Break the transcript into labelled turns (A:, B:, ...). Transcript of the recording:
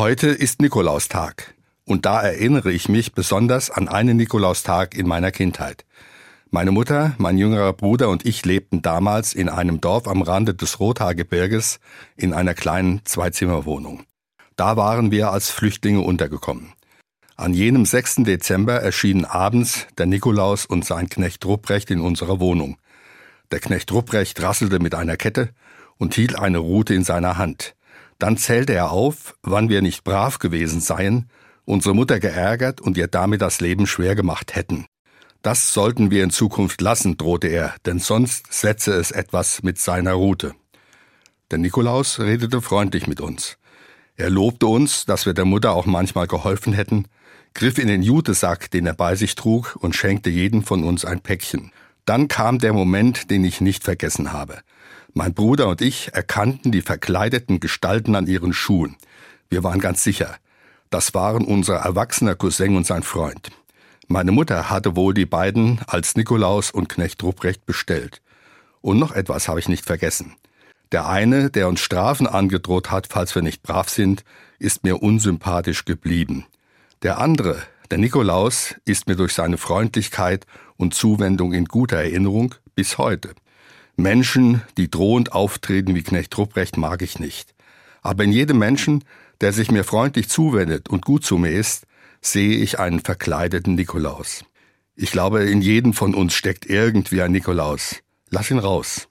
A: Heute ist Nikolaustag und da erinnere ich mich besonders an einen Nikolaustag in meiner Kindheit. Meine Mutter, mein jüngerer Bruder und ich lebten damals in einem Dorf am Rande des Rothaargebirges in einer kleinen Zweizimmerwohnung. Da waren wir als Flüchtlinge untergekommen. An jenem 6. Dezember erschienen abends der Nikolaus und sein Knecht Rupprecht in unserer Wohnung. Der Knecht Rupprecht rasselte mit einer Kette und hielt eine Rute in seiner Hand. Dann zählte er auf, wann wir nicht brav gewesen seien, unsere Mutter geärgert und ihr damit das Leben schwer gemacht hätten. Das sollten wir in Zukunft lassen, drohte er, denn sonst setze es etwas mit seiner Route. Der Nikolaus redete freundlich mit uns. Er lobte uns, dass wir der Mutter auch manchmal geholfen hätten, griff in den Jutesack, den er bei sich trug, und schenkte jedem von uns ein Päckchen. Dann kam der Moment, den ich nicht vergessen habe. Mein Bruder und ich erkannten die verkleideten Gestalten an ihren Schuhen. Wir waren ganz sicher, das waren unser erwachsener Cousin und sein Freund. Meine Mutter hatte wohl die beiden als Nikolaus und Knecht Ruprecht bestellt. Und noch etwas habe ich nicht vergessen. Der eine, der uns Strafen angedroht hat, falls wir nicht brav sind, ist mir unsympathisch geblieben. Der andere, der Nikolaus, ist mir durch seine Freundlichkeit und Zuwendung in guter Erinnerung bis heute. Menschen, die drohend auftreten wie Knecht Ruprecht, mag ich nicht. Aber in jedem Menschen, der sich mir freundlich zuwendet und gut zu mir ist, sehe ich einen verkleideten Nikolaus. Ich glaube, in jedem von uns steckt irgendwie ein Nikolaus. Lass ihn raus.